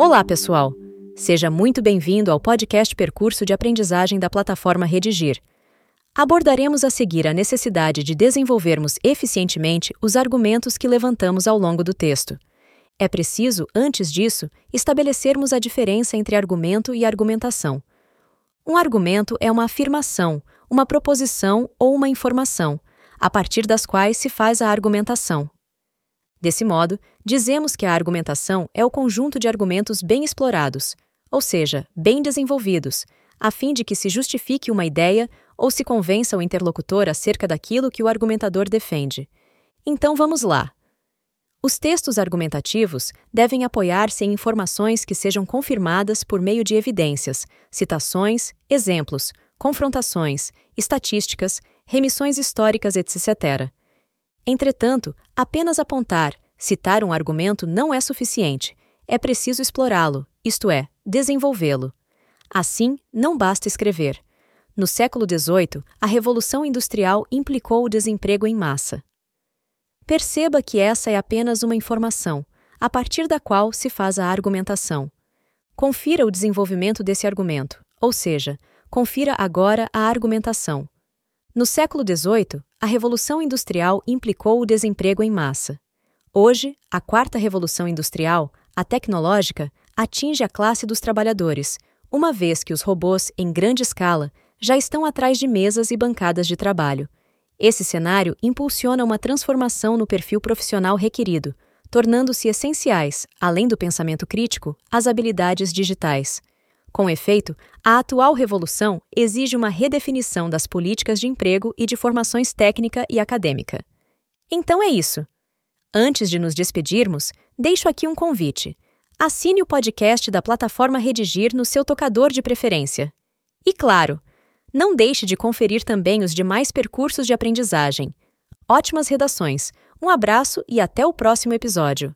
Olá, pessoal! Seja muito bem-vindo ao podcast Percurso de Aprendizagem da plataforma Redigir. Abordaremos a seguir a necessidade de desenvolvermos eficientemente os argumentos que levantamos ao longo do texto. É preciso, antes disso, estabelecermos a diferença entre argumento e argumentação. Um argumento é uma afirmação, uma proposição ou uma informação, a partir das quais se faz a argumentação. Desse modo, dizemos que a argumentação é o conjunto de argumentos bem explorados, ou seja, bem desenvolvidos, a fim de que se justifique uma ideia ou se convença o interlocutor acerca daquilo que o argumentador defende. Então vamos lá. Os textos argumentativos devem apoiar-se em informações que sejam confirmadas por meio de evidências, citações, exemplos, confrontações, estatísticas, remissões históricas, etc. Entretanto, apenas apontar, citar um argumento não é suficiente. É preciso explorá-lo, isto é, desenvolvê-lo. Assim, não basta escrever. No século XVIII, a Revolução Industrial implicou o desemprego em massa. Perceba que essa é apenas uma informação, a partir da qual se faz a argumentação. Confira o desenvolvimento desse argumento, ou seja, confira agora a argumentação. No século XVIII, a Revolução Industrial implicou o desemprego em massa. Hoje, a quarta revolução industrial, a tecnológica, atinge a classe dos trabalhadores, uma vez que os robôs, em grande escala, já estão atrás de mesas e bancadas de trabalho. Esse cenário impulsiona uma transformação no perfil profissional requerido, tornando-se essenciais, além do pensamento crítico, as habilidades digitais. Com efeito, a atual revolução exige uma redefinição das políticas de emprego e de formações técnica e acadêmica. Então é isso. Antes de nos despedirmos, deixo aqui um convite. Assine o podcast da plataforma Redigir no seu tocador de preferência. E claro, não deixe de conferir também os demais percursos de aprendizagem. Ótimas redações. Um abraço e até o próximo episódio.